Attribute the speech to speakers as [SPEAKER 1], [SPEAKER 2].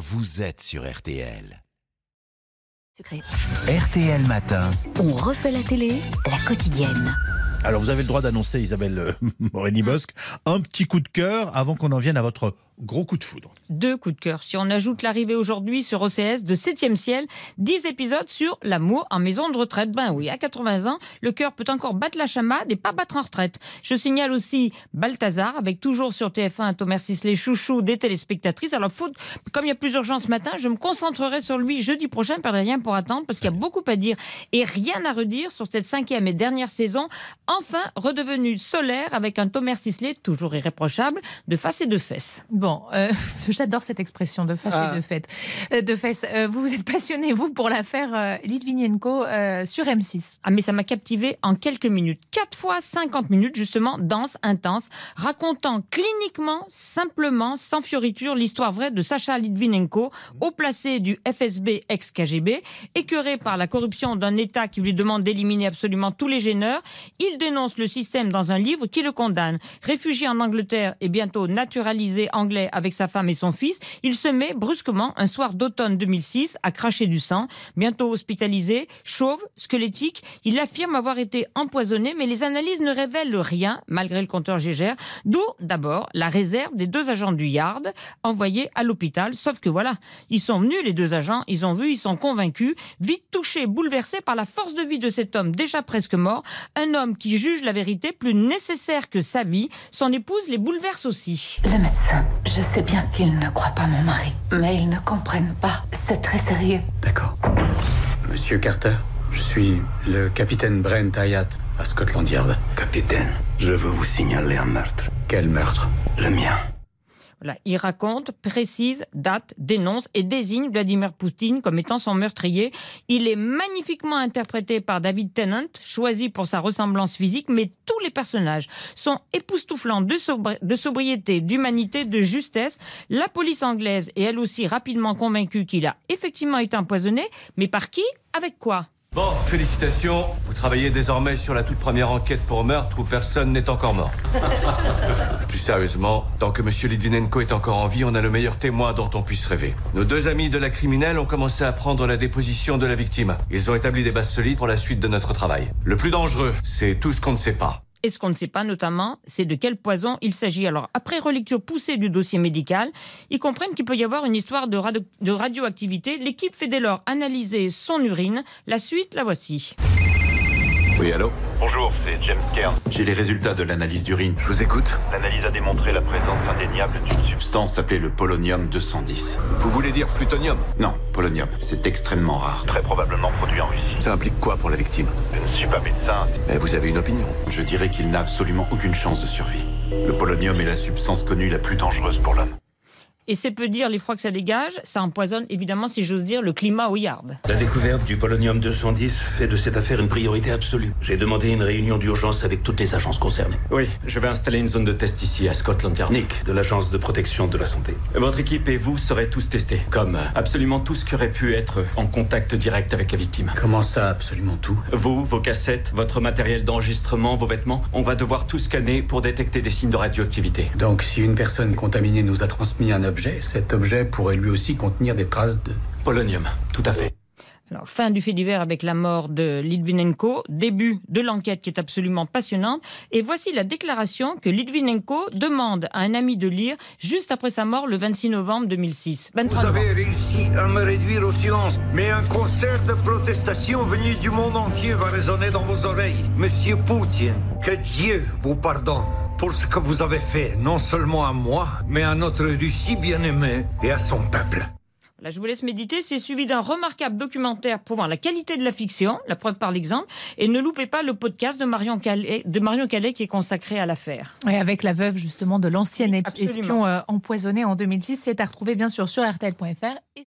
[SPEAKER 1] vous êtes sur RTL. RTL Matin.
[SPEAKER 2] On refait la télé, la quotidienne.
[SPEAKER 3] Alors, vous avez le droit d'annoncer, Isabelle euh, Morini-Bosque, un petit coup de cœur avant qu'on en vienne à votre gros coup de foudre.
[SPEAKER 4] Deux coups de cœur. Si on ajoute l'arrivée aujourd'hui sur OCS de 7e ciel, 10 épisodes sur l'amour en maison de retraite. Ben oui, à 80 ans, le cœur peut encore battre la chamade et pas battre en retraite. Je signale aussi Balthazar, avec toujours sur TF1 Thomas Sisley, chouchou des téléspectatrices. Alors, faut, comme il y a plusieurs gens ce matin, je me concentrerai sur lui jeudi prochain, perdez rien pour attendre, parce qu'il y a beaucoup à dire et rien à redire sur cette cinquième et dernière saison, enfin redevenue solaire avec un Thomas Sisley toujours irréprochable, de face et de fesses.
[SPEAKER 5] Bon, euh, j'adore cette expression de face et de fête. Euh, de fesses. Euh, vous vous êtes passionné, vous, pour l'affaire euh, Litvinenko euh, sur M6.
[SPEAKER 4] Ah mais ça m'a captivé en quelques minutes. 4 fois 50 minutes justement, dense, intense, racontant cliniquement, simplement, sans fioriture, l'histoire vraie de Sacha Litvinenko, haut placé du FSB ex-KGB, écœuré par la corruption d'un État qui lui demande d'éliminer absolument tous les gêneurs. Il dénonce le système dans un livre qui le condamne. Réfugié en Angleterre et bientôt naturalisé anglais avec sa femme et son fils, il se met brusquement un soir d'automne 2006 à cracher du sang. Bientôt hospitalisé, chauve, squelettique, il affirme avoir été empoisonné, mais les analyses ne révèlent rien, malgré le compteur Gégère. D'où d'abord la réserve des deux agents du Yard envoyés à l'hôpital. Sauf que voilà, ils sont venus les deux agents, ils ont vu, ils sont convaincus, vite touchés, bouleversés par la force de vie de cet homme déjà presque mort, un homme qui juge la vérité plus nécessaire que sa vie. Son épouse les bouleverse aussi.
[SPEAKER 6] Le médecin, je sais bien qu'ils ne croient pas mon mari, mais ils ne comprennent pas. C'est très sérieux.
[SPEAKER 7] D'accord. Monsieur Carter, je suis le capitaine Brent Hayat à Scotland Yard.
[SPEAKER 8] Capitaine, je veux vous signaler un meurtre.
[SPEAKER 7] Quel meurtre?
[SPEAKER 8] Le mien.
[SPEAKER 4] Il raconte, précise, date, dénonce et désigne Vladimir Poutine comme étant son meurtrier. Il est magnifiquement interprété par David Tennant, choisi pour sa ressemblance physique, mais tous les personnages sont époustouflants de sobriété, d'humanité, de justesse. La police anglaise est elle aussi rapidement convaincue qu'il a effectivement été empoisonné, mais par qui? Avec quoi?
[SPEAKER 9] Bon, félicitations. Vous travaillez désormais sur la toute première enquête pour meurtre où personne n'est encore mort. Plus sérieusement, tant que M. Litvinenko est encore en vie, on a le meilleur témoin dont on puisse rêver. Nos deux amis de la criminelle ont commencé à prendre la déposition de la victime. Ils ont établi des bases solides pour la suite de notre travail. Le plus dangereux, c'est tout ce qu'on ne sait pas.
[SPEAKER 4] Et ce qu'on ne sait pas notamment, c'est de quel poison il s'agit. Alors, après relecture poussée du dossier médical, ils comprennent qu'il peut y avoir une histoire de, radio- de radioactivité. L'équipe fait dès lors analyser son urine. La suite, la voici.
[SPEAKER 8] Oui, allô
[SPEAKER 10] Bonjour, c'est James Kern.
[SPEAKER 8] J'ai les résultats de l'analyse d'urine.
[SPEAKER 9] Je vous écoute.
[SPEAKER 10] L'analyse a démontré la présence indéniable d'une substance.
[SPEAKER 8] Substance appelée le polonium 210.
[SPEAKER 9] Vous voulez dire plutonium?
[SPEAKER 8] Non, polonium, c'est extrêmement rare.
[SPEAKER 10] très probablement produit en Russie.
[SPEAKER 9] Ça implique quoi pour la victime?
[SPEAKER 10] Je ne suis pas médecin.
[SPEAKER 9] Eh, Vous avez une opinion
[SPEAKER 8] Je dirais qu'il n'a absolument aucune chance de survie. Le polonium est la substance connue la plus. Dangereuse
[SPEAKER 10] pour l'homme.
[SPEAKER 4] Et c'est peu dire les froids que ça dégage. Ça empoisonne évidemment, si j'ose dire, le climat au yard.
[SPEAKER 11] La découverte du polonium 210 fait de cette affaire une priorité absolue. J'ai demandé une réunion d'urgence avec toutes les agences concernées.
[SPEAKER 7] Oui, je vais installer une zone de test ici à Scotland Yard.
[SPEAKER 11] Nick, de l'Agence de protection de la santé.
[SPEAKER 7] Votre équipe et vous serez tous testés, comme absolument tout ce qui aurait pu être en contact direct avec la victime.
[SPEAKER 12] Comment ça, absolument tout?
[SPEAKER 7] Vous, vos cassettes, votre matériel d'enregistrement, vos vêtements, on va devoir tout scanner pour détecter des signes de radioactivité.
[SPEAKER 12] Donc, si une personne contaminée nous a transmis un objet, cet objet pourrait lui aussi contenir des traces de...
[SPEAKER 7] Polonium, tout à fait.
[SPEAKER 4] Alors, fin du fait divers avec la mort de Litvinenko, début de l'enquête qui est absolument passionnante. Et voici la déclaration que Litvinenko demande à un ami de lire juste après sa mort le 26 novembre 2006. 23 novembre.
[SPEAKER 13] réussi à me réduire au silence, mais un concert de protestation venu du monde entier va résonner dans vos oreilles. Monsieur Poutine, que Dieu vous pardonne pour ce que vous avez fait, non seulement à moi, mais à notre Russie bien-aimée et à son peuple.
[SPEAKER 4] Là, je vous laisse méditer. C'est suivi d'un remarquable documentaire prouvant la qualité de la fiction, la preuve par l'exemple. Et ne loupez pas le podcast de Marion Calais, de Marion Calais qui est consacré à l'affaire.
[SPEAKER 5] Et avec la veuve justement de l'ancien espion euh, empoisonné en 2006, c'est à retrouver bien sûr sur rtl.fr. et